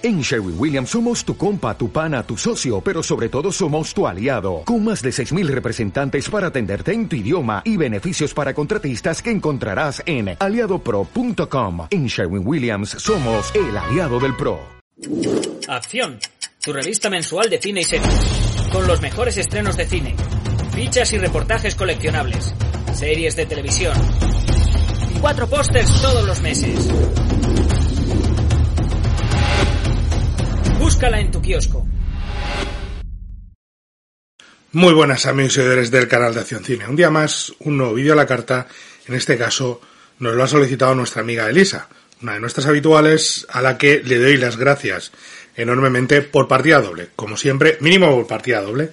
En Sherwin Williams somos tu compa, tu pana, tu socio, pero sobre todo somos tu aliado, con más de 6.000 representantes para atenderte en tu idioma y beneficios para contratistas que encontrarás en aliadopro.com. En Sherwin Williams somos el aliado del PRO. Acción, tu revista mensual de cine y series, con los mejores estrenos de cine, fichas y reportajes coleccionables, series de televisión, cuatro pósters todos los meses. Búscala en tu kiosco. Muy buenas amigos y seguidores del canal de Acción Cine. Un día más, un nuevo vídeo a la carta. En este caso, nos lo ha solicitado nuestra amiga Elisa, una de nuestras habituales, a la que le doy las gracias enormemente por partida doble. Como siempre, mínimo por partida doble.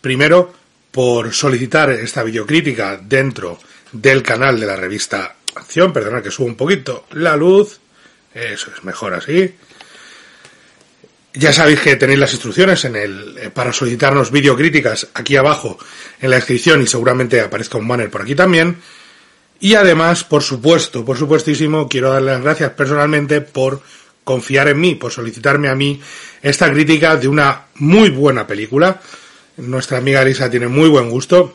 Primero, por solicitar esta videocrítica dentro del canal de la revista Acción. Perdona que subo un poquito la luz. Eso es mejor así. Ya sabéis que tenéis las instrucciones en el, eh, para solicitarnos videocríticas aquí abajo en la descripción y seguramente aparezca un banner por aquí también. Y además, por supuesto, por supuestísimo, quiero darle las gracias personalmente por confiar en mí, por solicitarme a mí esta crítica de una muy buena película. Nuestra amiga Lisa tiene muy buen gusto.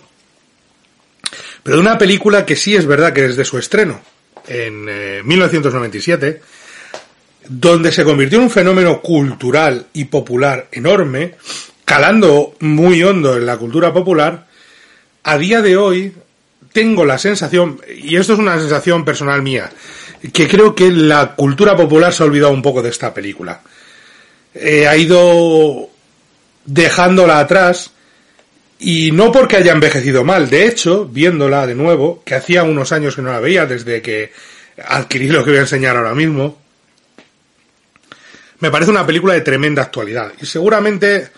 Pero de una película que sí es verdad que desde su estreno, en 1997, donde se convirtió en un fenómeno cultural y popular enorme, calando muy hondo en la cultura popular, a día de hoy tengo la sensación, y esto es una sensación personal mía, que creo que la cultura popular se ha olvidado un poco de esta película. Eh, ha ido dejándola atrás y no porque haya envejecido mal, de hecho, viéndola de nuevo, que hacía unos años que no la veía desde que adquirí lo que voy a enseñar ahora mismo, me parece una película de tremenda actualidad. Y seguramente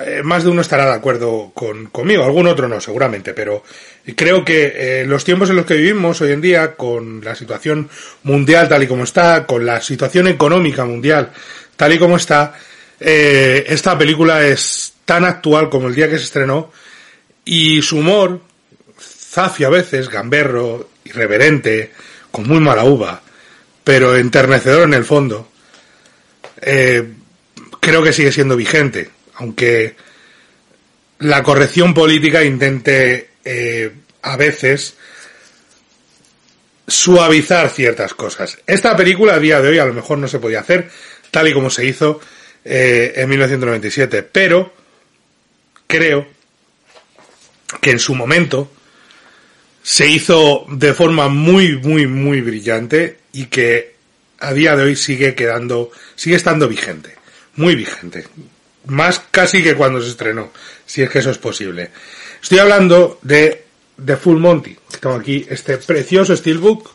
eh, más de uno estará de acuerdo con, conmigo, algún otro no, seguramente, pero creo que eh, los tiempos en los que vivimos hoy en día, con la situación mundial tal y como está, con la situación económica mundial tal y como está, eh, esta película es tan actual como el día que se estrenó. Y su humor, zafio a veces, gamberro, irreverente, con muy mala uva, pero enternecedor en el fondo, eh, creo que sigue siendo vigente, aunque la corrección política intente eh, a veces suavizar ciertas cosas. Esta película a día de hoy a lo mejor no se podía hacer tal y como se hizo eh, en 1997, pero creo que en su momento se hizo de forma muy, muy, muy brillante y que a día de hoy sigue quedando, sigue estando vigente, muy vigente, más casi que cuando se estrenó, si es que eso es posible. Estoy hablando de The Full Monty. Tengo aquí este precioso steelbook.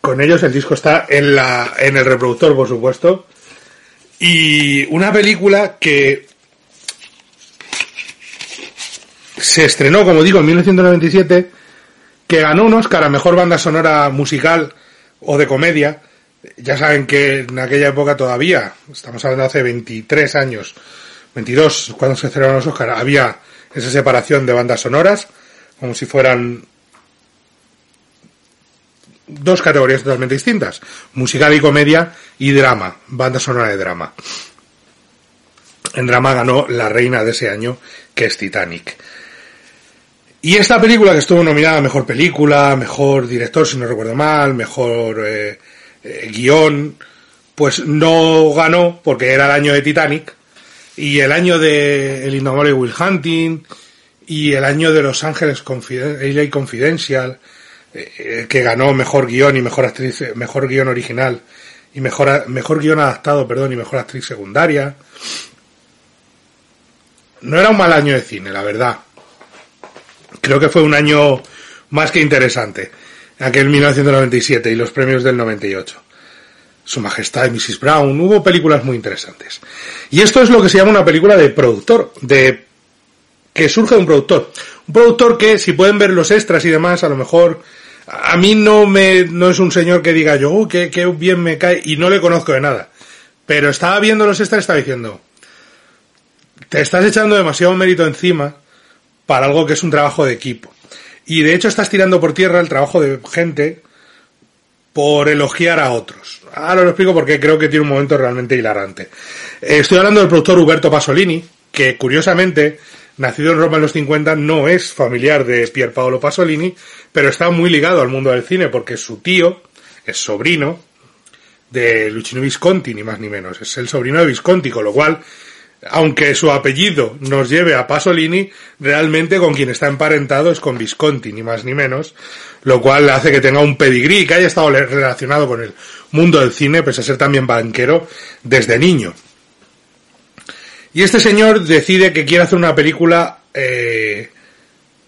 Con ellos el disco está en la en el reproductor, por supuesto. Y una película que se estrenó, como digo, en 1997 que ganó un Oscar a Mejor Banda Sonora Musical o de Comedia. Ya saben que en aquella época todavía, estamos hablando de hace 23 años, 22, cuando se celebraron los Oscars, había esa separación de bandas sonoras, como si fueran dos categorías totalmente distintas, musical y comedia y drama, banda sonora de drama. En drama ganó la reina de ese año, que es Titanic. Y esta película que estuvo nominada a Mejor Película, Mejor Director, si no recuerdo mal, Mejor eh, eh, Guión, pues no ganó porque era el año de Titanic y el año de El Indomable Will Hunting y el año de Los Ángeles LA Confidential, eh, que ganó Mejor Guión y Mejor Actriz, Mejor Guión Original y Mejor, mejor Guión Adaptado, perdón, y Mejor Actriz Secundaria. No era un mal año de cine, la verdad creo que fue un año más que interesante, aquel 1997 y los premios del 98. Su Majestad Mrs. Brown, hubo películas muy interesantes. Y esto es lo que se llama una película de productor, de que surge de un productor. Un productor que, si pueden ver los extras y demás, a lo mejor a mí no me no es un señor que diga yo, uh, qué, qué bien me cae, y no le conozco de nada. Pero estaba viendo los extras y estaba diciendo, te estás echando demasiado mérito encima para algo que es un trabajo de equipo. Y de hecho estás tirando por tierra el trabajo de gente por elogiar a otros. Ahora lo explico porque creo que tiene un momento realmente hilarante. Eh, estoy hablando del productor Huberto Pasolini, que curiosamente, nacido en Roma en los 50, no es familiar de Pier Paolo Pasolini, pero está muy ligado al mundo del cine porque su tío es sobrino de Luchino Visconti, ni más ni menos. Es el sobrino de Visconti, con lo cual aunque su apellido nos lleve a Pasolini, realmente con quien está emparentado es con Visconti, ni más ni menos, lo cual hace que tenga un pedigrí que haya estado relacionado con el mundo del cine, pese a ser también banquero desde niño. Y este señor decide que quiere hacer una película eh,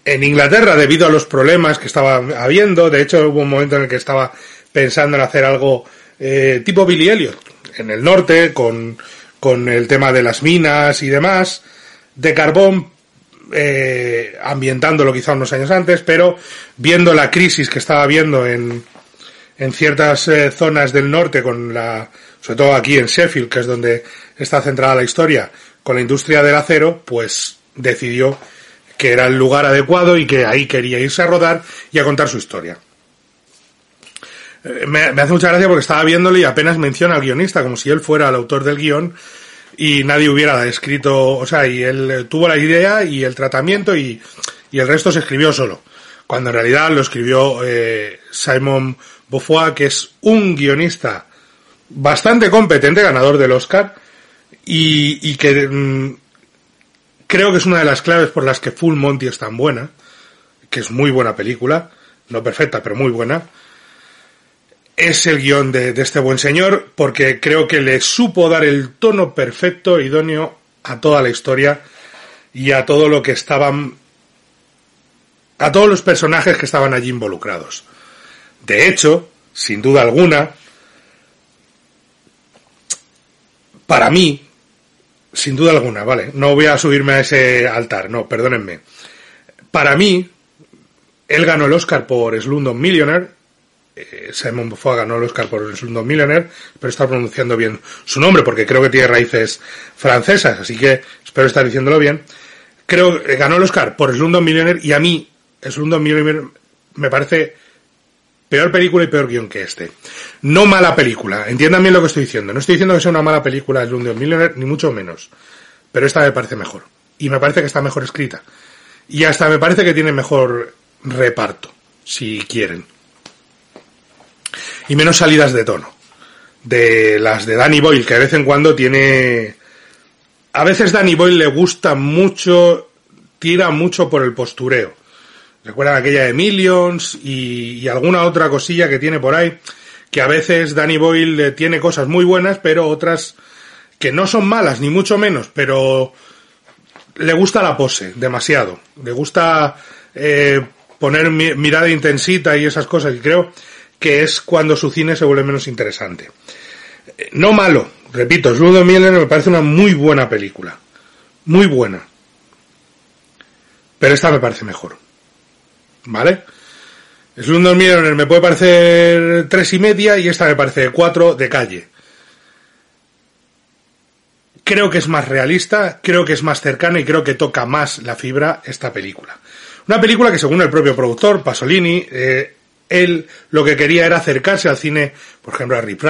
en Inglaterra debido a los problemas que estaba habiendo. De hecho, hubo un momento en el que estaba pensando en hacer algo eh, tipo Billy Elliot, en el norte, con con el tema de las minas y demás, de carbón, eh, ambientándolo quizá unos años antes, pero viendo la crisis que estaba habiendo en, en ciertas eh, zonas del norte, con la, sobre todo aquí en Sheffield, que es donde está centrada la historia, con la industria del acero, pues decidió que era el lugar adecuado y que ahí quería irse a rodar y a contar su historia. Eh, me, hace mucha gracia porque estaba viéndolo y apenas menciona al guionista, como si él fuera el autor del guion y nadie hubiera escrito, o sea, y él tuvo la idea y el tratamiento y, el resto se escribió solo. Cuando en realidad lo escribió eh, Simon Beaufoy, que es un guionista bastante competente, ganador del Oscar, y, que mm, creo que es una de las claves por las que Full Monty es tan buena, que es muy buena película, no perfecta, pero muy buena es el guion de, este buen señor, porque creo que le supo dar el tono perfecto, idóneo a toda la historia y a todo lo que estaban. a todos los personajes que estaban allí involucrados. De hecho, sin duda alguna, para mí, sin duda alguna, vale, no voy a subirme a ese altar, no, perdónenme. Para mí, él ganó el Oscar por Slumdog Millionaire eh, Simon Beaufoy ganó el Oscar por el segundo Millionaire, pero está pronunciando bien su nombre porque creo que tiene raíces francesas, así que espero estar diciéndolo bien. Creo que ganó el Oscar por el segundo Millionaire y a mí el segundo Millionaire me parece peor película y peor guion que este. No mala película, entiendan bien lo que estoy diciendo. No estoy diciendo que sea una mala película el segundo Millionaire, ni mucho menos. Pero esta me parece mejor. Y me parece que está mejor escrita. Y hasta me parece que tiene mejor reparto, si quieren y menos salidas de tono. De las de Danny Boyle, que de vez en cuando tiene... A veces Danny Boyle le gusta mucho, tira mucho por el postureo. Recuerdan aquella de Millions y, alguna otra cosilla que tiene por ahí, que a veces Danny Boyle tiene cosas muy buenas, pero otras que no son malas, ni mucho menos, pero le gusta la pose, demasiado. Le gusta eh, poner mirada intensita y esas cosas, y creo que es cuando su cine se vuelve menos interesante. No malo, repito, Slumdog Millionaire me parece una muy buena película. Muy buena. Pero esta me parece mejor. ¿Vale? Slumdog Millionaire me puede parecer tres y media y esta me parece cuatro de calle. Creo que es más realista, creo que es más cercana y creo que toca más la fibra esta película. Una película que según el propio productor, Pasolini, eh, él lo que quería era acercarse al cine, por ejemplo, a Rip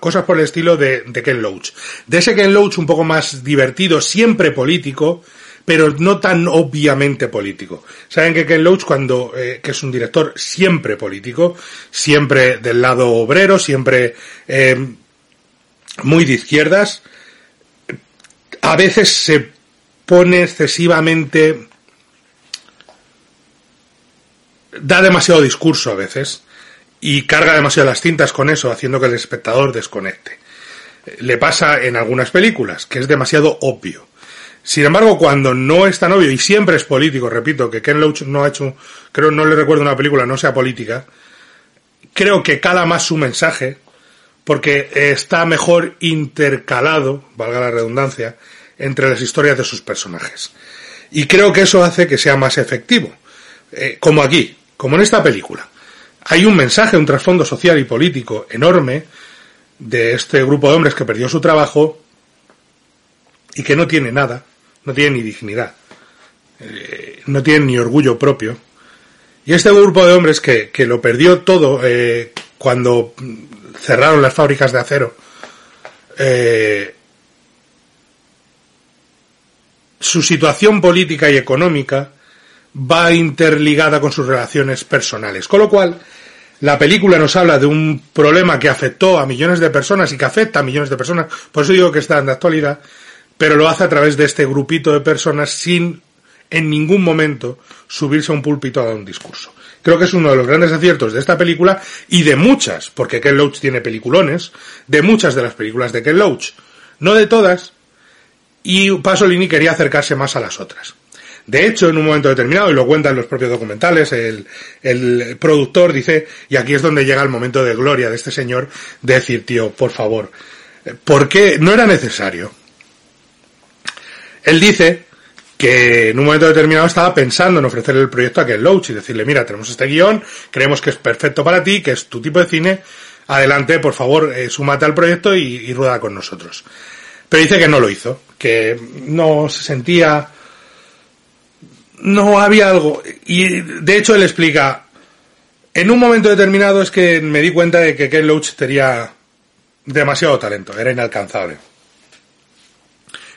cosas por el estilo de, Ken Loach. De ese Ken Loach un poco más divertido, siempre político, pero no tan obviamente político. Saben que Ken Loach, cuando, eh, que es un director siempre político, siempre del lado obrero, siempre eh, muy de izquierdas, a veces se pone excesivamente da demasiado discurso a veces y carga demasiado las cintas con eso, haciendo que el espectador desconecte. Le pasa en algunas películas, que es demasiado obvio. Sin embargo, cuando no es tan obvio, y siempre es político, repito, que Ken Loach no ha hecho, creo, no le recuerdo una película, no sea política, creo que cala más su mensaje, porque está mejor intercalado, valga la redundancia, entre las historias de sus personajes. Y creo que eso hace que sea más efectivo. Eh, como aquí, como en esta película. Hay un mensaje, un trasfondo social y político enorme de este grupo de hombres que perdió su trabajo y que no tiene nada, no tiene ni dignidad, eh, no tiene ni orgullo propio. Y este grupo de hombres que, lo perdió todo, eh, cuando cerraron las fábricas de acero, eh, su situación política y económica va interligada con sus relaciones personales. Con lo cual, la película nos habla de un problema que afectó a millones de personas y que afecta a millones de personas, por eso digo que está en la actualidad, pero lo hace a través de este grupito de personas sin en ningún momento subirse a un púlpito a dar un discurso. Creo que es uno de los grandes aciertos de esta película y de muchas, porque Ken Loach tiene peliculones, de muchas de las películas de Ken Loach. No de todas, y Pasolini quería acercarse más a las otras. De hecho, en un momento determinado, y lo cuentan los propios documentales, el, productor dice, y aquí es donde llega el momento de gloria de este señor, de decir, tío, por favor, ¿por qué no era necesario? Él dice que en un momento determinado estaba pensando en ofrecerle el proyecto a Ken Loach y decirle, mira, tenemos este guion, creemos que es perfecto para ti, que es tu tipo de cine, adelante, por favor, eh, súmate al proyecto y rueda con nosotros. Pero dice que no lo hizo, que no se sentía, no había algo. Y de hecho él explica, en un momento determinado es que me di cuenta de que Ken Loach tenía demasiado talento, era inalcanzable.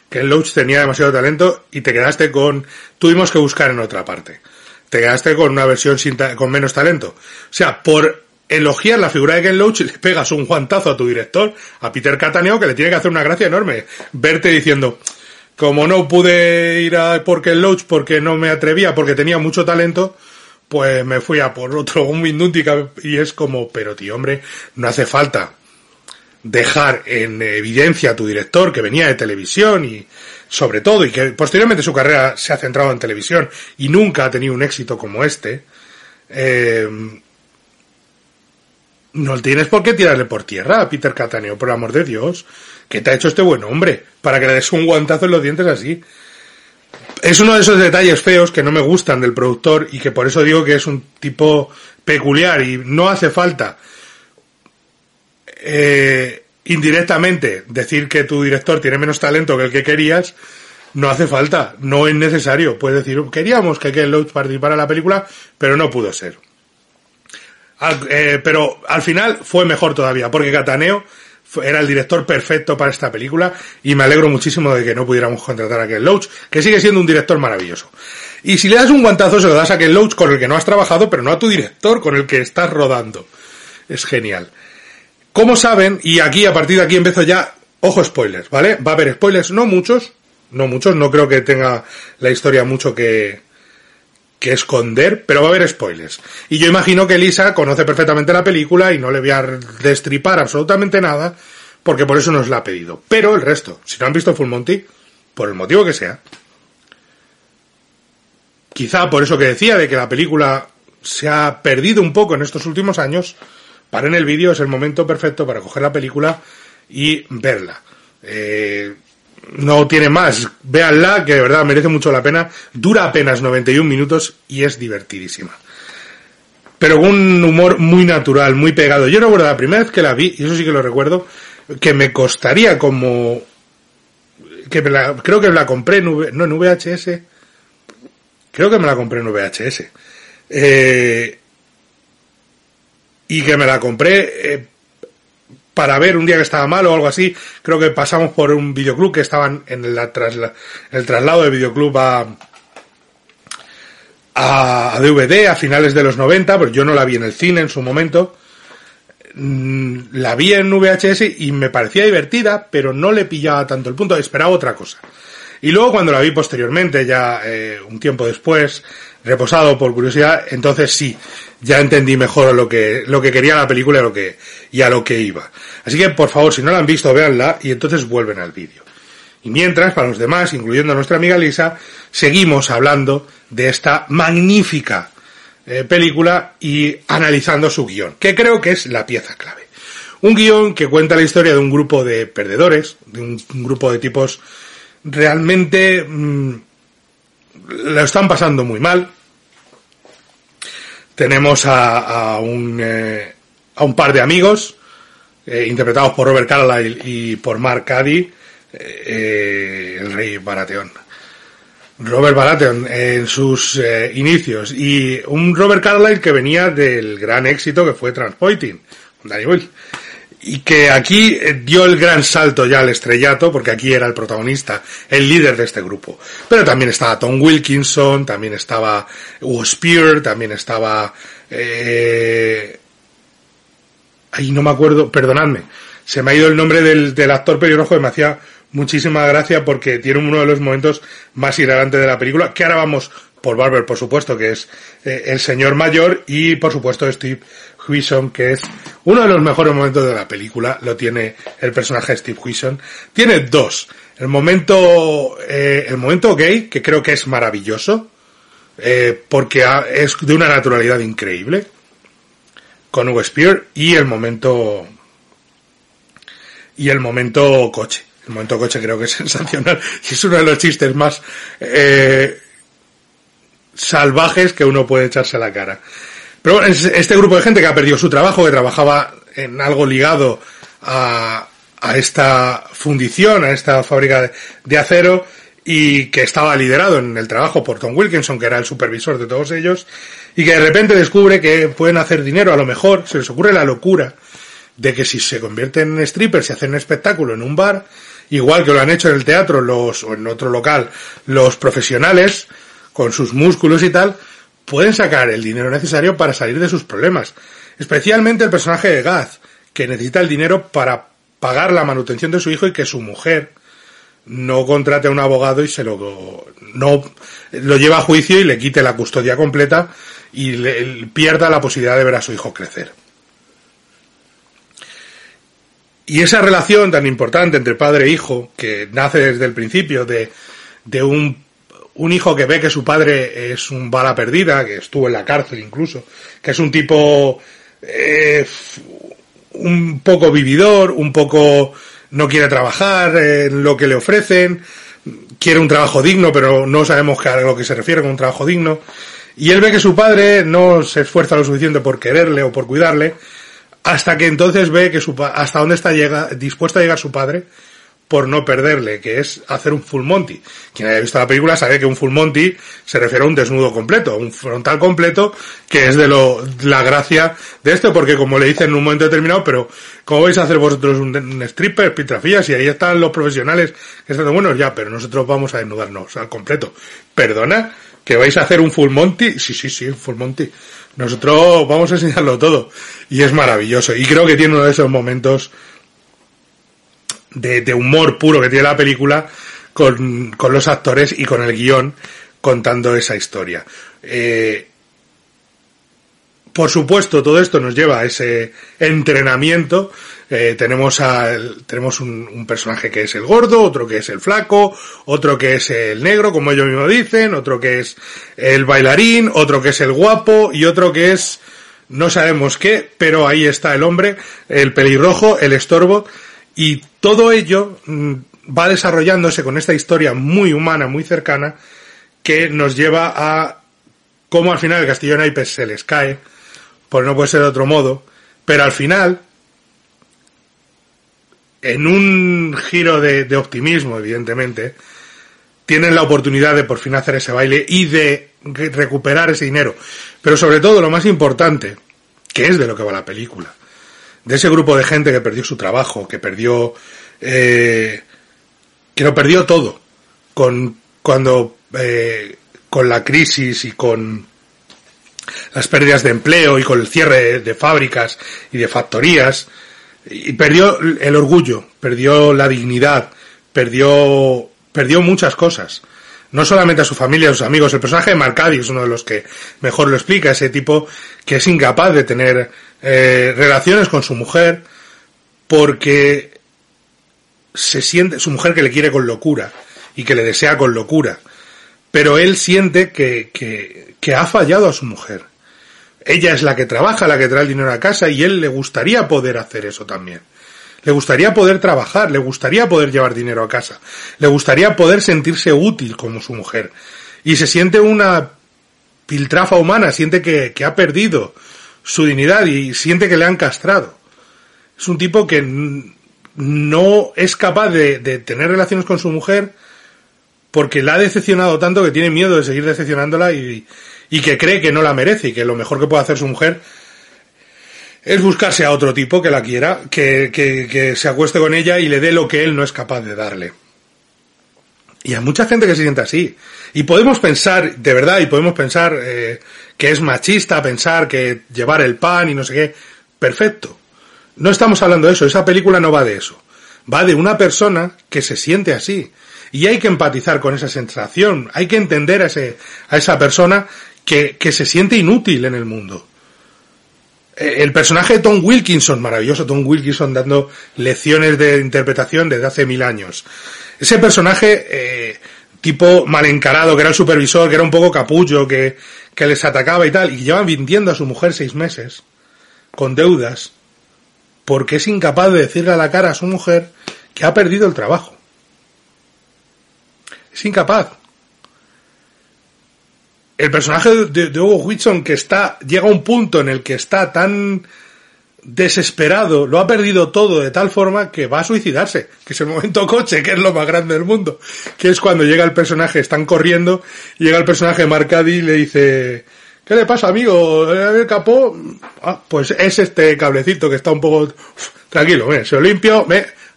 Ken Loach tenía demasiado talento y te quedaste con, tuvimos que buscar en otra parte. Te quedaste con una versión sin con menos talento. O sea, por elogiar la figura de Ken Loach, le pegas un guantazo a tu director, a Peter Cataneo, que le tiene que hacer una gracia enorme. Verte diciendo, como no pude ir a por Ken Loach porque no me atrevía, porque tenía mucho talento, pues me fui a por otro, un y es como, pero tío, hombre, no hace falta dejar en evidencia a tu director que venía de televisión y sobre todo y que posteriormente su carrera se ha centrado en televisión y nunca ha tenido un éxito como este, eh, no tienes por qué tirarle por tierra a Peter Cataneo, por amor de Dios. Que te ha hecho este buen hombre? Para que le des un guantazo en los dientes así. Es uno de esos detalles feos que no me gustan del productor y que por eso digo que es un tipo peculiar y no hace falta eh, indirectamente decir que tu director tiene menos talento que el que querías. No hace falta, no es necesario. Puedes decir, queríamos que Ken Loach participara en la película, pero no pudo ser. Eh, pero al final fue mejor todavía, porque Cataneo era el director perfecto para esta película y me alegro muchísimo de que no pudiéramos contratar a Ken Loach, que sigue siendo un director maravilloso. Y si le das un guantazo se lo das a Ken Loach con el que no has trabajado, pero no a tu director con el que estás rodando. Es genial. Como saben, y aquí a partir de aquí empiezo ya, ojo spoilers, ¿vale? Va a haber spoilers, no muchos, no muchos, no creo que tenga la historia mucho que, que esconder, pero va a haber spoilers. Y yo imagino que Lisa conoce perfectamente la película y no le voy a destripar absolutamente nada, porque por eso nos la ha pedido. Pero el resto, si no han visto Full Monty, por el motivo que sea, quizá por eso que decía de que la película se ha perdido un poco en estos últimos años, en el vídeo, es el momento perfecto para coger la película y verla. Eh, no tiene más. Véanla, que de verdad merece mucho la pena. Dura apenas 91 minutos y es divertidísima. Pero con un humor muy natural, muy pegado. Yo recuerdo la primera vez que la vi, y eso sí que lo recuerdo, que me costaría como... que creo que la compré en, no, en VHS. Creo que me la compré en VHS. Eh, y que me la compré eh, para ver un día que estaba mal o algo así. Creo que pasamos por un videoclub que estaban en, el traslado del videoclub a, a, DVD a finales de los 90, pero yo no la vi en el cine en su momento. Mm, la vi en VHS y me parecía divertida, pero no le pillaba tanto el punto, esperaba otra cosa. Y luego cuando la vi posteriormente, ya eh, un tiempo después, reposado por curiosidad, entonces sí, ya entendí mejor lo que, lo que quería la película y, lo que, y a lo que iba. Así que, por favor, si no la han visto, véanla y entonces vuelven al vídeo. Y mientras, para los demás, incluyendo a nuestra amiga Lisa, seguimos hablando de esta magnífica eh, película y analizando su guion, que creo que es la pieza clave. Un guion que cuenta la historia de un grupo de perdedores, de un, grupo de tipos realmente mm, lo están pasando muy mal, tenemos a, un, eh, a un par de amigos, eh, interpretados por Robert Carlyle y por Mark Caddy, eh, el rey Baratheon. Robert Baratheon en sus inicios y un Robert Carlyle que venía del gran éxito que fue Transpoiting, Danny Boyle. Y que aquí eh, dio el gran salto ya al estrellato, porque aquí era el protagonista, el líder de este grupo. Pero también estaba Tom Wilkinson, también estaba Hugo Spear, también estaba... Eh... Ahí no me acuerdo, perdonadme, se me ha ido el nombre del, del actor pelirrojo que me hacía muchísima gracia porque tiene uno de los momentos más hilarantes de la película, que ahora vamos por Barber, por supuesto, que es eh, el señor mayor, y por supuesto Steve Huison, que es uno de los mejores momentos de la película, lo tiene el personaje Steve Huison. Tiene dos. El momento, eh, el momento gay, que creo que es maravilloso, eh, porque es de una naturalidad increíble, con Hugo Spear, y el momento, y el momento coche. El momento coche creo que es sensacional, es uno de los chistes más, eh, salvajes que uno puede echarse a la cara. Pero este grupo de gente que ha perdido su trabajo, que trabajaba en algo ligado a, a esta fundición, a esta fábrica de, acero, y que estaba liderado en el trabajo por Tom Wilkinson, que era el supervisor de todos ellos, y que de repente descubre que pueden hacer dinero, a lo mejor se les ocurre la locura de que si se convierten en strippers y hacen un espectáculo en un bar, igual que lo han hecho en el teatro los, o en otro local los profesionales, con sus músculos y tal, pueden sacar el dinero necesario para salir de sus problemas. Especialmente el personaje de Gaz, que necesita el dinero para pagar la manutención de su hijo y que su mujer no contrate a un abogado y se lo no lo lleva a juicio y le quite la custodia completa y le, pierda la posibilidad de ver a su hijo crecer. Y esa relación tan importante entre padre e hijo, que nace desde el principio de, de un un hijo que ve que su padre es un bala perdida, que estuvo en la cárcel incluso, que es un tipo eh, un poco vividor, un poco no quiere trabajar en lo que le ofrecen, quiere un trabajo digno, pero no sabemos a lo que se refiere con un trabajo digno. Y él ve que su padre no se esfuerza lo suficiente por quererle o por cuidarle, hasta que entonces ve que su hasta dónde está llega, dispuesto a llegar su padre por no perderle, que es hacer un full monty. Quien haya visto la película sabe que un full monty se refiere a un desnudo completo, un frontal completo, que es de lo, la gracia de esto, porque como le dicen en un momento determinado, pero ¿cómo vais a hacer vosotros un, stripper, pitrafillas? Y ahí están los profesionales que están buenos, ya, pero nosotros vamos a desnudarnos al completo. ¿Perdona? ¿Que vais a hacer un full monty? Sí, sí, sí, full monty. Nosotros vamos a enseñarlo todo. Y es maravilloso. Y creo que tiene uno de esos momentos de, humor puro que tiene la película con, con, los actores y con el guion contando esa historia. Eh, por supuesto, todo esto nos lleva a ese entrenamiento. Eh, tenemos tenemos un, un, personaje que es el gordo, otro que es el flaco, otro que es el negro, como ellos mismos dicen, otro que es el bailarín, otro que es el guapo y otro que es no sabemos qué, pero ahí está el hombre, el pelirrojo, el estorbo, y todo ello mm, va desarrollándose con esta historia muy humana, muy cercana, que nos lleva a cómo al final el castillo de naipes se les cae, pues no puede ser de otro modo, pero al final, en un giro de, de optimismo, evidentemente, tienen la oportunidad de por fin hacer ese baile y de recuperar ese dinero. Pero sobre todo, lo más importante, que es de lo que va la película, de ese grupo de gente que perdió su trabajo, que perdió, eh, que lo perdió todo, con, cuando, eh, con la crisis y con las pérdidas de empleo y con el cierre de fábricas y de factorías, y perdió el orgullo, perdió la dignidad, perdió, perdió muchas cosas no solamente a su familia, a sus amigos. El personaje de Marcadi es uno de los que mejor lo explica, ese tipo que es incapaz de tener eh, relaciones con su mujer porque se siente, su mujer que le quiere con locura y que le desea con locura, pero él siente que, que, que ha fallado a su mujer. Ella es la que trabaja, la que trae el dinero a casa y él le gustaría poder hacer eso también. Le gustaría poder trabajar, le gustaría poder llevar dinero a casa, le gustaría poder sentirse útil como su mujer. Y se siente una piltrafa humana, siente que, que ha perdido su dignidad y siente que le han castrado. Es un tipo que no es capaz de, tener relaciones con su mujer porque la ha decepcionado tanto que tiene miedo de seguir decepcionándola y, que cree que no la merece y que lo mejor que puede hacer su mujer es buscarse a otro tipo que la quiera, que, se acueste con ella y le dé lo que él no es capaz de darle. Y hay mucha gente que se siente así. Y podemos pensar, de verdad, y podemos pensar eh, que es machista, pensar que llevar el pan y no sé qué. Perfecto. No estamos hablando de eso, esa película no va de eso. Va de una persona que se siente así. Y hay que empatizar con esa sensación, hay que entender a, ese, a esa persona que, que se siente inútil en el mundo. Eh, el personaje de Tom Wilkinson, maravilloso Tom Wilkinson dando lecciones de interpretación desde hace mil años. Ese personaje, eh, tipo mal encarado, que era el supervisor, que era un poco capullo, que, que les atacaba y tal, y llevan vendiendo a su mujer seis meses, con deudas, porque es incapaz de decirle a la cara a su mujer que ha perdido el trabajo. Es incapaz. El personaje de, Hugo Whitson que está, llega a un punto en el que está tan desesperado, lo ha perdido todo de tal forma que va a suicidarse, que es el momento coche, que es lo más grande del mundo, que es cuando llega el personaje, están corriendo, llega el personaje Marcadi y le dice, ¿qué le pasa amigo? ¿El capó? Ah, pues es este cablecito que está un poco, tranquilo, se lo limpio,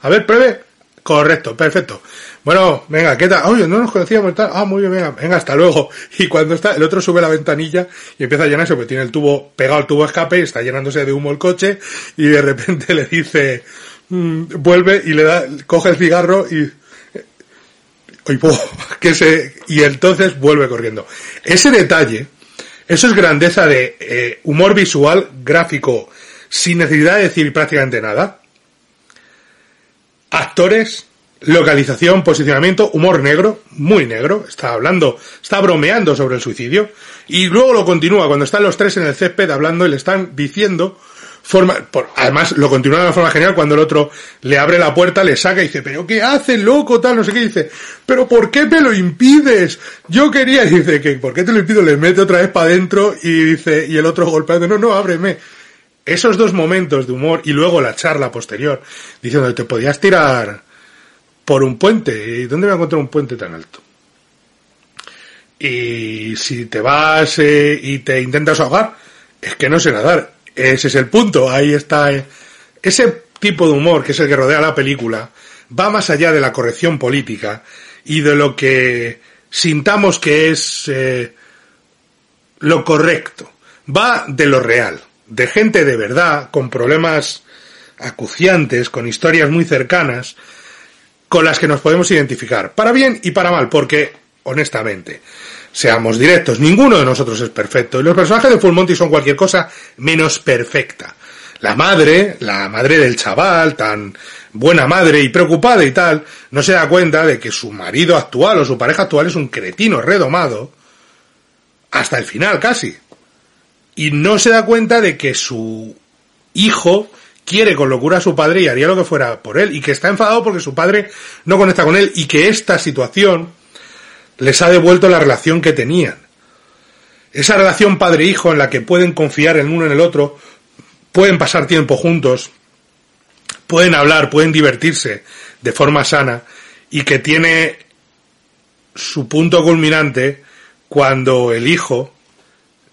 a ver, pruebe, correcto, perfecto. Bueno, venga, ¿qué tal? Oye, no nos conocíamos, tal. Ah, muy bien, venga, venga, hasta luego. Y cuando está, el otro sube la ventanilla y empieza a llenarse, porque tiene el tubo pegado al tubo escape y está llenándose de humo el coche y de repente le dice, mm, vuelve y le da, coge el cigarro y, y, que se, y entonces vuelve corriendo. Ese detalle, eso es grandeza de eh, humor visual, gráfico, sin necesidad de decir prácticamente nada. Actores, Localización, posicionamiento, humor negro, muy negro, está hablando, está bromeando sobre el suicidio, y luego lo continúa cuando están los tres en el césped hablando y le están diciendo, forma, por, además lo continúa de una forma genial cuando el otro le abre la puerta, le saca y dice, pero ¿qué hace, loco, tal, no sé qué, dice, pero ¿por qué me lo impides? Yo quería, dice, que ¿por qué te lo impido? Le mete otra vez para adentro y dice, y el otro golpeando, no, no, ábreme. Esos dos momentos de humor y luego la charla posterior, diciendo, te podías tirar, por un puente. ¿Y dónde voy a encontrar un puente tan alto? Y si te vas eh, y te intentas ahogar, es que no sé nadar. Ese es el punto. Ahí está. Eh. Ese tipo de humor que es el que rodea la película va más allá de la corrección política y de lo que sintamos que es eh, lo correcto. Va de lo real, de gente de verdad, con problemas acuciantes, con historias muy cercanas, con las que nos podemos identificar, para bien y para mal, porque, honestamente, seamos directos, ninguno de nosotros es perfecto, y los personajes de Full Monty son cualquier cosa menos perfecta. La madre, la madre del chaval, tan buena madre y preocupada y tal, no se da cuenta de que su marido actual o su pareja actual es un cretino redomado, hasta el final casi. Y no se da cuenta de que su hijo quiere con locura a su padre y haría lo que fuera por él, y que está enfadado porque su padre no conecta con él, y que esta situación les ha devuelto la relación que tenían. Esa relación padre-hijo en la que pueden confiar el uno en el otro, pueden pasar tiempo juntos, pueden hablar, pueden divertirse de forma sana, y que tiene su punto culminante cuando el hijo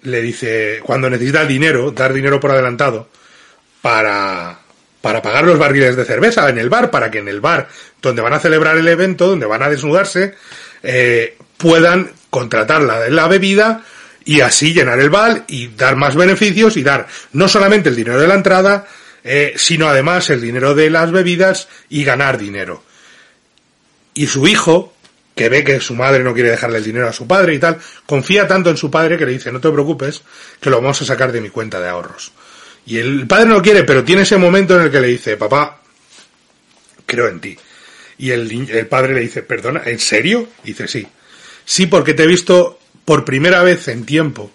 le dice, cuando necesita dinero, dar dinero por adelantado, para, para pagar los barriles de cerveza en el bar, para que en el bar donde van a celebrar el evento, donde van a desnudarse, eh, puedan contratar la, la bebida y así llenar el bar y dar más beneficios y dar no solamente el dinero de la entrada, eh, sino además el dinero de las bebidas y ganar dinero. Y su hijo, que ve que su madre no quiere dejarle el dinero a su padre y tal, confía tanto en su padre que le dice, no te preocupes, que lo vamos a sacar de mi cuenta de ahorros. Y el padre no quiere, pero tiene ese momento en el que le dice, papá, creo en ti. Y el, el padre le dice, perdona, ¿en serio? dice, sí. Sí, porque te he visto por primera vez en tiempo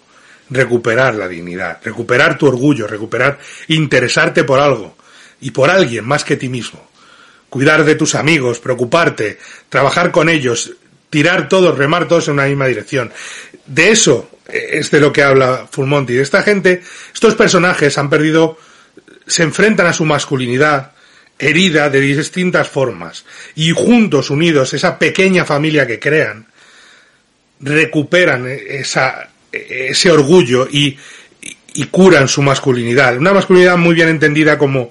recuperar la dignidad, recuperar tu orgullo, recuperar, interesarte por algo y por alguien más que ti mismo. Cuidar de tus amigos, preocuparte, trabajar con ellos, tirar todos, remar todos en una misma dirección. De eso es de lo que habla. De esta gente, estos personajes han perdido, se enfrentan a su masculinidad herida de distintas formas y juntos, unidos, esa pequeña familia que crean, recuperan esa, ese orgullo y, y curan su masculinidad. Una masculinidad muy bien entendida como,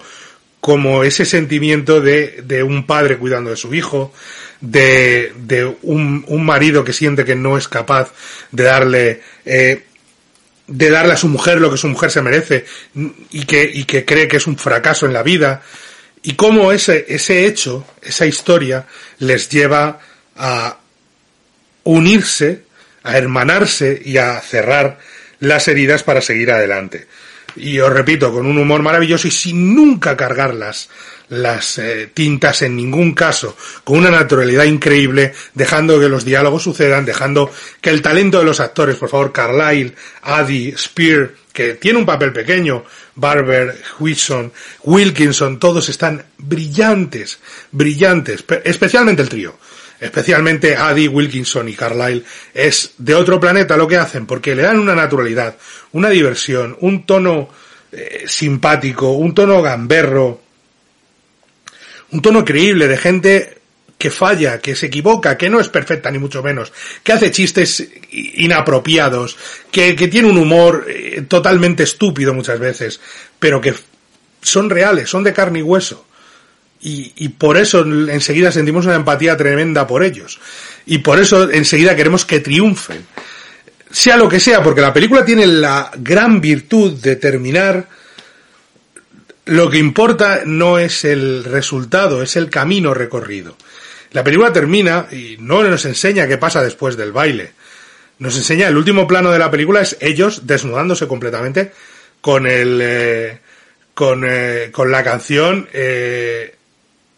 como ese sentimiento de, de un padre cuidando de su hijo, de, de un, un, marido que siente que no es capaz de darle, eh, de darle a su mujer lo que su mujer se merece y que, y que cree que es un fracaso en la vida. Y cómo ese, ese hecho, esa historia, les lleva a unirse, a hermanarse y a cerrar las heridas para seguir adelante. Y os repito, con un humor maravilloso y sin nunca cargarlas las eh, tintas en ningún caso, con una naturalidad increíble, dejando que los diálogos sucedan, dejando que el talento de los actores, por favor, Carlyle, Addy, Spear, que tiene un papel pequeño, Barber, Whitson, Wilkinson, todos están brillantes, brillantes, especialmente el trío. Especialmente Adi, Wilkinson y Carlyle, es de otro planeta lo que hacen, porque le dan una naturalidad, una diversión, un tono eh, simpático, un tono gamberro, un tono creíble de gente que falla, que se equivoca, que no es perfecta ni mucho menos, que hace chistes inapropiados, que, que tiene un humor eh, totalmente estúpido muchas veces, pero que son reales, son de carne y hueso y, y, por eso enseguida sentimos una empatía tremenda por ellos. Y por eso enseguida queremos que triunfen. Sea lo que sea, porque la película tiene la gran virtud de terminar. Lo que importa no es el resultado, es el camino recorrido. La película termina y no nos enseña qué pasa después del baile. Nos enseña el último plano de la película es ellos desnudándose completamente con el eh, con, eh, con la canción eh,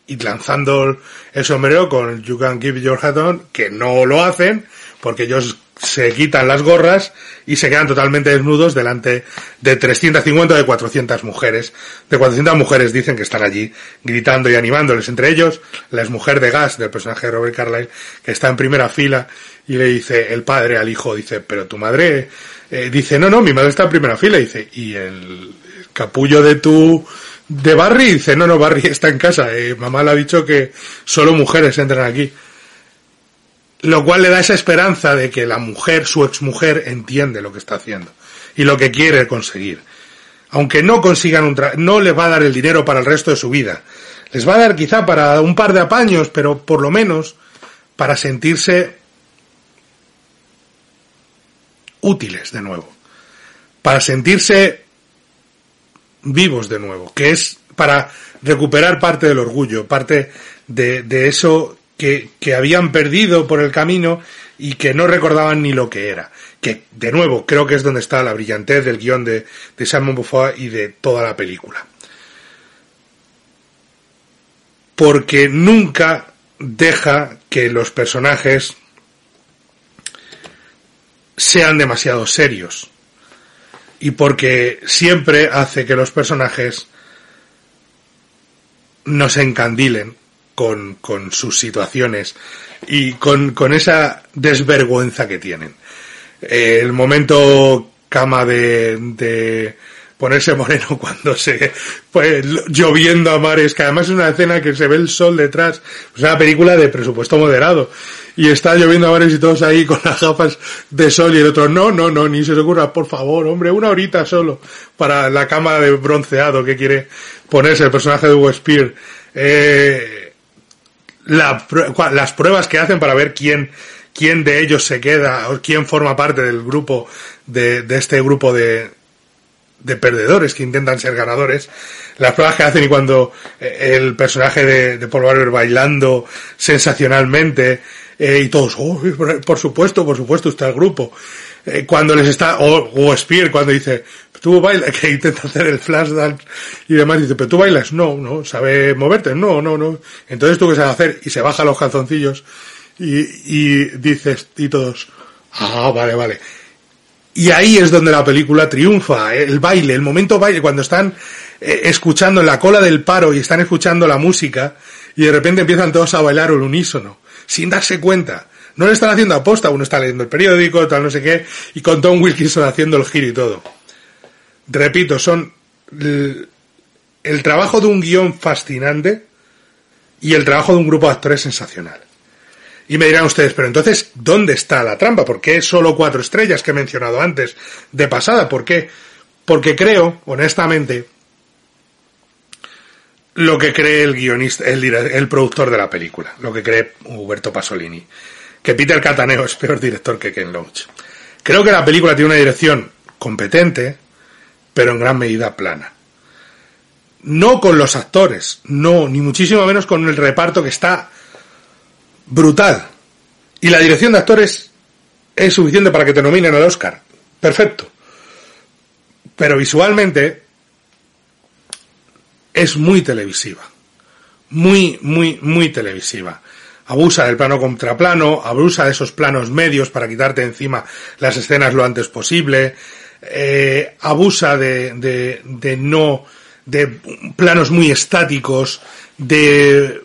y lanzando el sombrero con You Can Give Your Hat On, que no lo hacen, porque ellos se quitan las gorras y se quedan totalmente desnudos delante de 350 o de 400 mujeres. De 400 mujeres dicen que están allí gritando y animándoles. Entre ellos, la mujer de Gas del personaje de Robert Carlyle, que está en primera fila y le dice el padre al hijo, dice, pero tu madre, eh, dice, no, no, mi madre está en primera fila, dice, y el capullo de tu, de Barry dice, no, no, Barry está en casa, eh, mamá le ha dicho que solo mujeres entran aquí. Lo cual le da esa esperanza de que la mujer, su exmujer, entiende lo que está haciendo y lo que quiere conseguir. Aunque no consigan un tra no les va a dar el dinero para el resto de su vida. Les va a dar quizá para un par de apaños, pero por lo menos para sentirse útiles de nuevo. Para sentirse vivos de nuevo, que es para recuperar parte del orgullo, parte de, de eso que, habían perdido por el camino y que no recordaban ni lo que era. Que, de nuevo, creo que es donde está la brillantez del guion de, de Simon y de toda la película. Porque nunca deja que los personajes sean demasiado serios y porque siempre hace que los personajes nos encandilen con, con sus situaciones y con, con, esa desvergüenza que tienen. Eh, el momento cama de, de ponerse moreno cuando se pues lloviendo a mares, que además es una escena que se ve el sol detrás, es una película de presupuesto moderado y está lloviendo a mares y todos ahí con las gafas de sol y el otro no, no, no, ni se te ocurra, por favor, hombre, una horita solo para la cama de bronceado que quiere ponerse el personaje de Hugo Spear. Eh, la, las pruebas que hacen para ver quién quién de ellos se queda o quién forma parte del grupo de, de este grupo de, de perdedores que intentan ser ganadores, las pruebas que hacen y cuando eh, el personaje de, de Paul Barber bailando sensacionalmente eh, y todos, oh, por supuesto, por supuesto está el grupo. Eh, cuando les está, o, o Spear cuando dice, tú bailas, que intenta hacer el flash dance y demás, dice, pero tú bailas, no, no, sabe moverte, no, no, no. Entonces tú qué sabes hacer y se baja los calzoncillos y, dices, y todos, ah, vale, vale. Y ahí es donde la película triunfa, el baile, el momento baile, cuando están eh, escuchando en la cola del paro y están escuchando la música y de repente empiezan todos a bailar al unísono, sin darse cuenta. No le están haciendo aposta, uno está leyendo el periódico, tal no sé qué, y con Tom Wilkinson haciendo el giro y todo. Repito, son el, trabajo de un guion fascinante y el trabajo de un grupo de actores sensacional. Y me dirán ustedes, pero entonces, ¿dónde está la trampa? ¿Por qué solo cuatro estrellas que he mencionado antes de pasada? ¿Por qué porque creo, honestamente, lo que cree el guionista, el, el productor de la película, lo que cree Huberto Pasolini, que Peter Cataneo es peor director que Ken Loach. Creo que la película tiene una dirección competente, pero en gran medida plana. No con los actores, no, ni muchísimo menos con el reparto que está brutal. Y la dirección de actores es suficiente para que te nominen al Oscar. Perfecto. Pero visualmente es muy televisiva. Muy, muy, muy televisiva. Abusa del plano contra plano, abusa de esos planos medios para quitarte encima las escenas lo antes posible, eh, abusa de, de, de no, de planos muy estáticos, de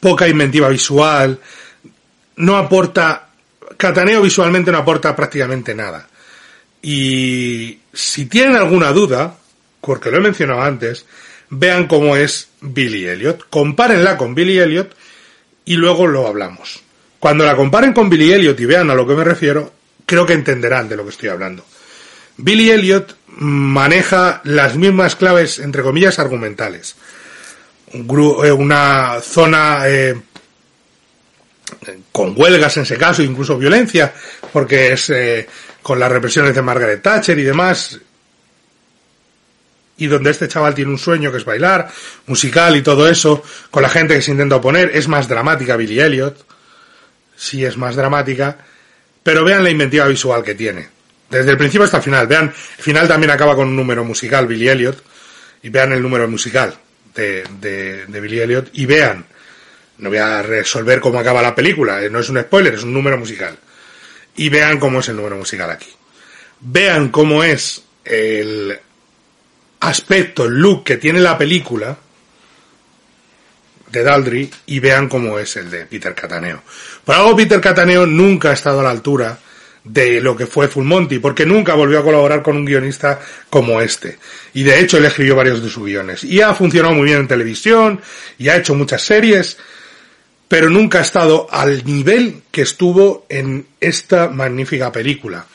poca inventiva visual, no aporta, Cataneo visualmente no aporta prácticamente nada. Y si tienen alguna duda, porque lo he mencionado antes, vean cómo es Billy Elliot, compárenla con Billy Elliot y luego lo hablamos. Cuando la comparen con Billy Elliot y vean a lo que me refiero, creo que entenderán de lo que estoy hablando. Billy Elliot maneja las mismas claves, entre comillas, argumentales. Eh, una zona eh, con huelgas en ese caso, incluso violencia, porque es eh, con las represiones de Margaret Thatcher y demás, y donde este chaval tiene un sueño que es bailar, musical y todo eso, con la gente que se intenta oponer, es más dramática Billy Elliot, sí es más dramática, pero vean la inventiva visual que tiene. Desde el principio hasta el final, vean, el final también acaba con un número musical, Billy Elliot, y vean el número musical de, de, Billy Elliot, y vean, no voy a resolver cómo acaba la película, eh, no es un spoiler, es un número musical. Y vean cómo es el número musical aquí. Vean cómo es el aspecto, el look que tiene la película de Daldry y vean cómo es el de Peter Cataneo. Por algo Peter Cataneo nunca ha estado a la altura de lo que fue Full Monty, porque nunca volvió a colaborar con un guionista como este. Y de hecho él escribió varios de sus guiones. Y ha funcionado muy bien en televisión, y ha hecho muchas series, pero nunca ha estado al nivel que estuvo en esta magnífica película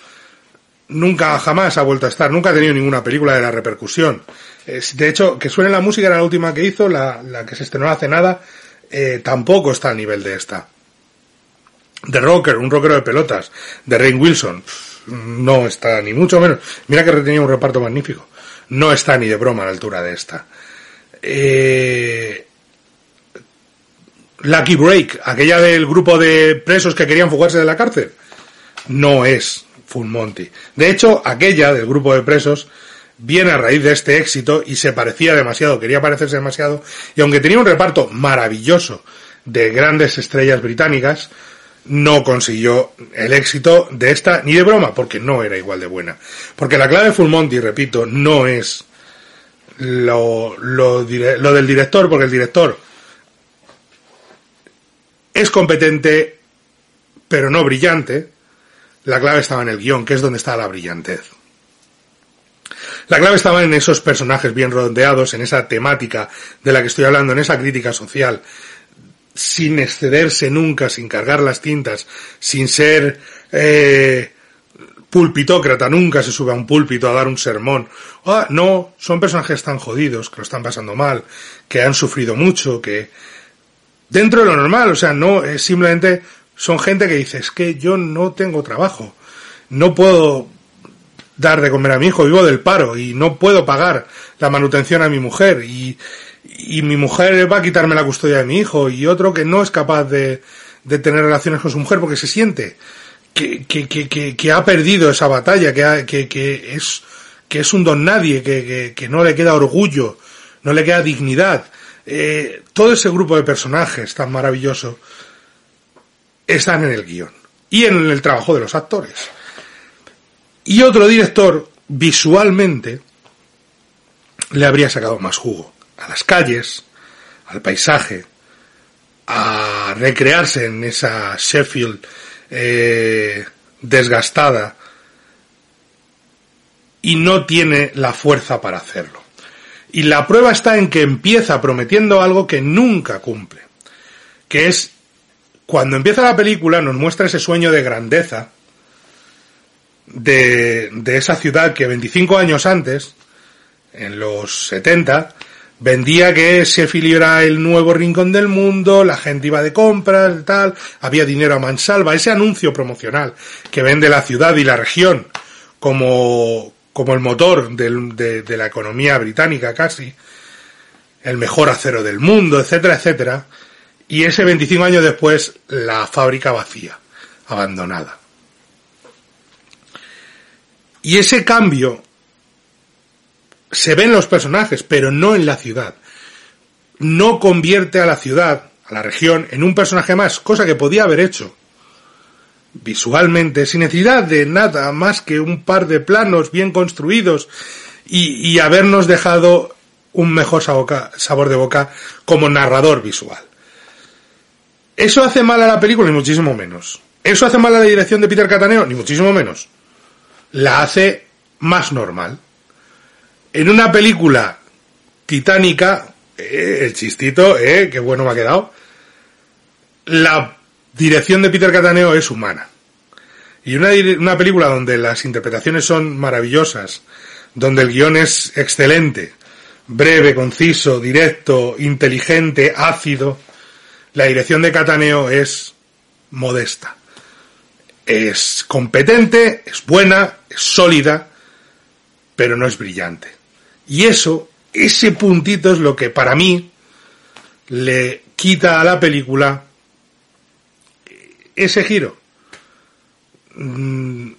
nunca jamás ha vuelto a estar, nunca ha tenido ninguna película de la repercusión. de hecho, que suene la música era la última que hizo, la, la que se estrenó hace nada, eh, tampoco está al nivel de esta. The Rocker, un rockero de pelotas, de Rain Wilson, no está ni mucho menos. Mira que tenía un reparto magnífico. No está ni de broma a la altura de esta. Eh, Lucky Break, aquella del grupo de presos que querían fugarse de la cárcel, no es Full Monty. De hecho, aquella del grupo de presos viene a raíz de este éxito y se parecía demasiado, quería parecerse demasiado, y aunque tenía un reparto maravilloso de grandes estrellas británicas, no consiguió el éxito de esta ni de broma, porque no era igual de buena. Porque la clave de Full Monty, repito, no es lo, lo, del director, porque el director es competente, pero no brillante, la clave estaba en el guion, que es donde está la brillantez. La clave estaba en esos personajes bien rodeados, en esa temática de la que estoy hablando, en esa crítica social, sin excederse nunca, sin cargar las tintas, sin ser eh, pulpitócrata, nunca se sube a un púlpito a dar un sermón. Ah, no, son personajes tan jodidos, que lo están pasando mal, que han sufrido mucho, que dentro de lo normal, o sea, no es simplemente son gente que dice, es que yo no tengo trabajo, no puedo dar de comer a mi hijo, vivo del paro y no puedo pagar la manutención a mi mujer y, y mi mujer va a quitarme la custodia de mi hijo y otro que no es capaz de, de tener relaciones con su mujer porque se siente que, que, que, que ha perdido esa batalla, que, que, que, es, que es un don nadie, que, que, no le queda orgullo, no le queda dignidad. Eh, todo ese grupo de personajes tan maravilloso están en el guion y en el trabajo de los actores. Y otro director, visualmente, le habría sacado más jugo a las calles, al paisaje, a recrearse en esa Sheffield eh, desgastada y no tiene la fuerza para hacerlo. Y la prueba está en que empieza prometiendo algo que nunca cumple, que es cuando empieza la película nos muestra ese sueño de grandeza de, de esa ciudad que 25 años antes, en los 70, vendía que Sheffield era el nuevo rincón del mundo, la gente iba de compras, tal, había dinero a mansalva, ese anuncio promocional que vende la ciudad y la región como, como el motor de, de la economía británica casi, el mejor acero del mundo, etcétera, etcétera, y ese 25 años después la fábrica vacía, abandonada. Y ese cambio se ve en los personajes, pero no en la ciudad. No convierte a la ciudad, a la región, en un personaje más, cosa que podía haber hecho visualmente, sin necesidad de nada más que un par de planos bien construidos y, habernos dejado un mejor sabor de boca como narrador visual. ¿Eso hace mal a la película? Ni muchísimo menos. ¿Eso hace mal a la dirección de Peter Cataneo? Ni muchísimo menos. La hace más normal. En una película titánica, eh, el chistito, eh, qué bueno me ha quedado, la dirección de Peter Cataneo es humana. Y una, una película donde las interpretaciones son maravillosas, donde el guion es excelente, breve, conciso, directo, inteligente, ácido, la dirección de Cataneo es modesta. Es competente, es buena, es sólida, pero no es brillante. Y eso, ese puntito es lo que para mí le quita a la película ese giro. Mm,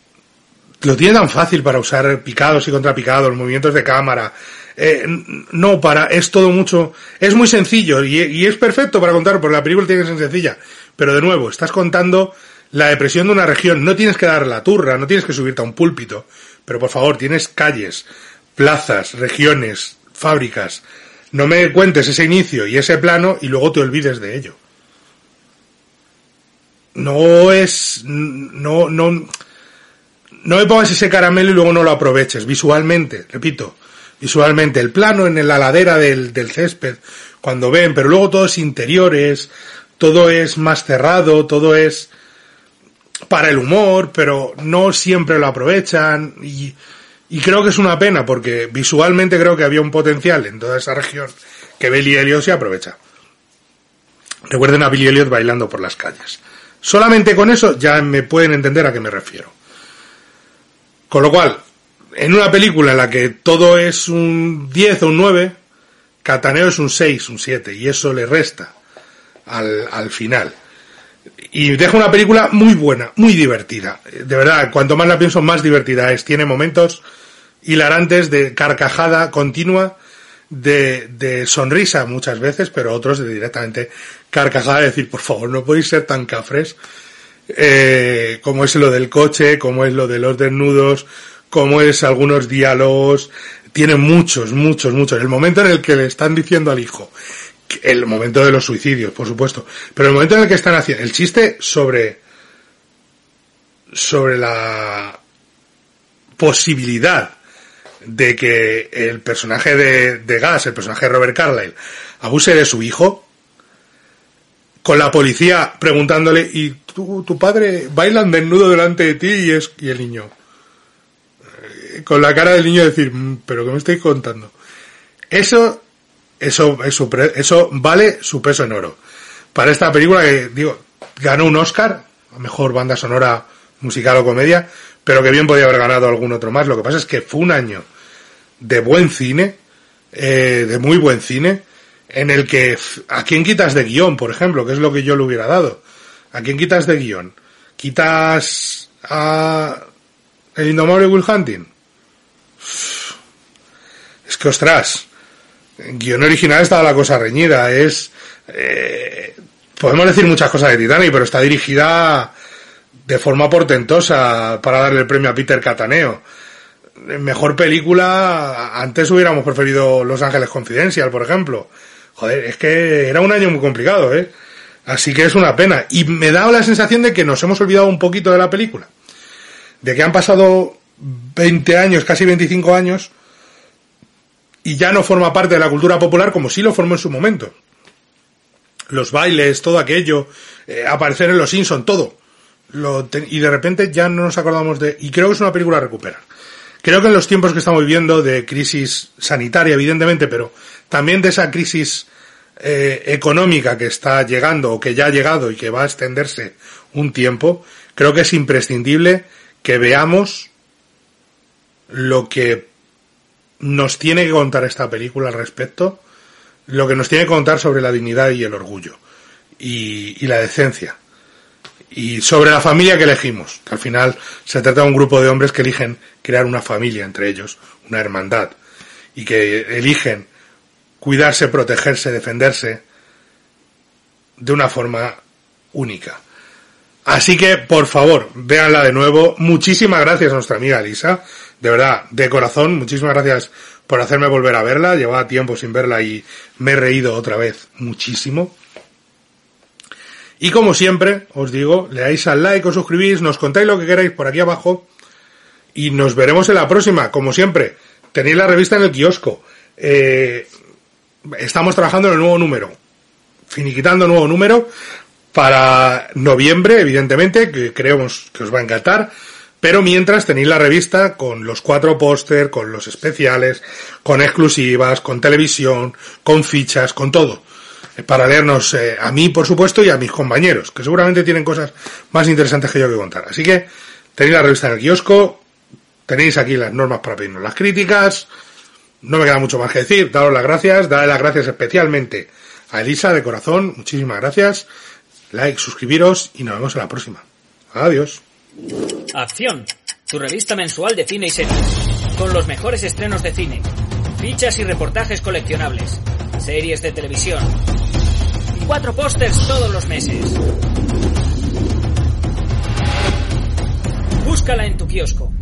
lo tiene tan fácil para usar picados y contrapicados, movimientos de cámara. Eh, no, para, es todo mucho, es muy sencillo y, y, es perfecto para contar, porque la película tiene que ser sencilla. Pero de nuevo, estás contando la depresión de una región, no tienes que dar la turra, no tienes que subirte a un púlpito, pero por favor, tienes calles, plazas, regiones, fábricas. No me cuentes ese inicio y ese plano y luego te olvides de ello. No es, no, no, no me pongas ese caramelo y luego no lo aproveches visualmente, repito, visualmente. El plano en la ladera del, césped, cuando ven, pero luego todo es interiores, todo es más cerrado, todo es para el humor, pero no siempre lo aprovechan y y creo que es una pena porque visualmente creo que había un potencial en toda esa región que Billy Elliot se aprovecha. Recuerden a Billy Elliot bailando por las calles. Solamente con eso ya me pueden entender a qué me refiero. Con lo cual, en una película en la que todo es un 10 o un 9, Cataneo es un 6, un 7, y eso le resta al, al final. Y deja una película muy buena, muy divertida. De verdad, cuanto más la pienso, más divertida es. Tiene momentos hilarantes de carcajada continua, de, de sonrisa muchas veces, pero otros de directamente carcajada, de decir, por favor, no podéis ser tan cafres, eh, como es lo del coche, como es lo de los desnudos, como es algunos diálogos, tiene muchos, muchos, muchos. El momento en el que le están diciendo al hijo, el momento de los suicidios, por supuesto, pero el momento en el que están haciendo, el chiste sobre, sobre la posibilidad de que el personaje de, de Gas, el personaje de Robert Carlyle, abuse de su hijo, con la policía preguntándole, ¿y tu, tu padre bailan desnudo delante de ti? Y, es, y el niño, eh, con la cara del niño decir, mm, ¿pero qué me estáis contando? Eso, eso, eso, eso vale su peso en oro. Para esta película que, digo, ganó un Oscar, a mejor banda sonora musical o comedia, pero que bien podía haber ganado algún otro más. Lo que pasa es que fue un año de buen cine, eh, de muy buen cine, en el que a quién quitas de guion, por ejemplo, que es lo que yo le hubiera dado. ¿A quién quitas de guion? ¿Quitas a el indomable Will Hunting? Es que ostras, en guion original estaba la cosa reñida, es eh, podemos decir muchas cosas de Titanic, pero está dirigida de forma portentosa para darle el premio a Peter Cataneo. Mejor película, antes hubiéramos preferido Los Ángeles Confidencial, por ejemplo. Joder, es que era un año muy complicado, ¿eh? Así que es una pena. Y me da la sensación de que nos hemos olvidado un poquito de la película. De que han pasado 20 años, casi 25 años, y ya no forma parte de la cultura popular como sí lo formó en su momento. Los bailes, todo aquello, eh, aparecer en Los Simpson, todo y de repente ya no nos acordamos de... Y creo que es una película a recuperar. Creo que en los tiempos que estamos viviendo de crisis sanitaria, evidentemente, pero también de esa crisis eh, económica que está llegando o que ya ha llegado y que va a extenderse un tiempo, creo que es imprescindible que veamos lo que nos tiene que contar esta película al respecto, lo que nos tiene que contar sobre la dignidad y el orgullo y, y la decencia y sobre la familia que elegimos, que al final se trata de un grupo de hombres que eligen crear una familia entre ellos, una hermandad, y que eligen cuidarse, protegerse, defenderse de una forma única. Así que, por favor, véanla de nuevo. Muchísimas gracias a nuestra amiga Lisa. De verdad, de corazón, muchísimas gracias por hacerme volver a verla. Llevaba tiempo sin verla y me he reído otra vez muchísimo. Y como siempre, os digo, le dais al like, os suscribís, nos contáis lo que queráis por aquí abajo y nos veremos en la próxima. Como siempre, tenéis la revista en el kiosco. Eh, estamos trabajando en el nuevo número, finiquitando nuevo número para noviembre, evidentemente, que creemos que os va a encantar. Pero mientras tenéis la revista con los cuatro póster, con los especiales, con exclusivas, con televisión, con fichas, con todo. Eh, para leernos eh, a mí, por supuesto, y a mis compañeros, que seguramente tienen cosas más interesantes que yo que contar. Así que tenéis la revista en el kiosco, tenéis aquí las normas para pedirnos las críticas, no me queda mucho más que decir. Daros las gracias. Darle las gracias especialmente a Elisa de corazón. Muchísimas gracias. Like, suscribiros y nos vemos en la próxima. Adiós. Acción. Tu revista mensual de cine y series. Con los mejores estrenos de cine. Fichas y reportajes coleccionables. Series de televisión. Y cuatro pósters todos los meses. Búscala en tu kiosco.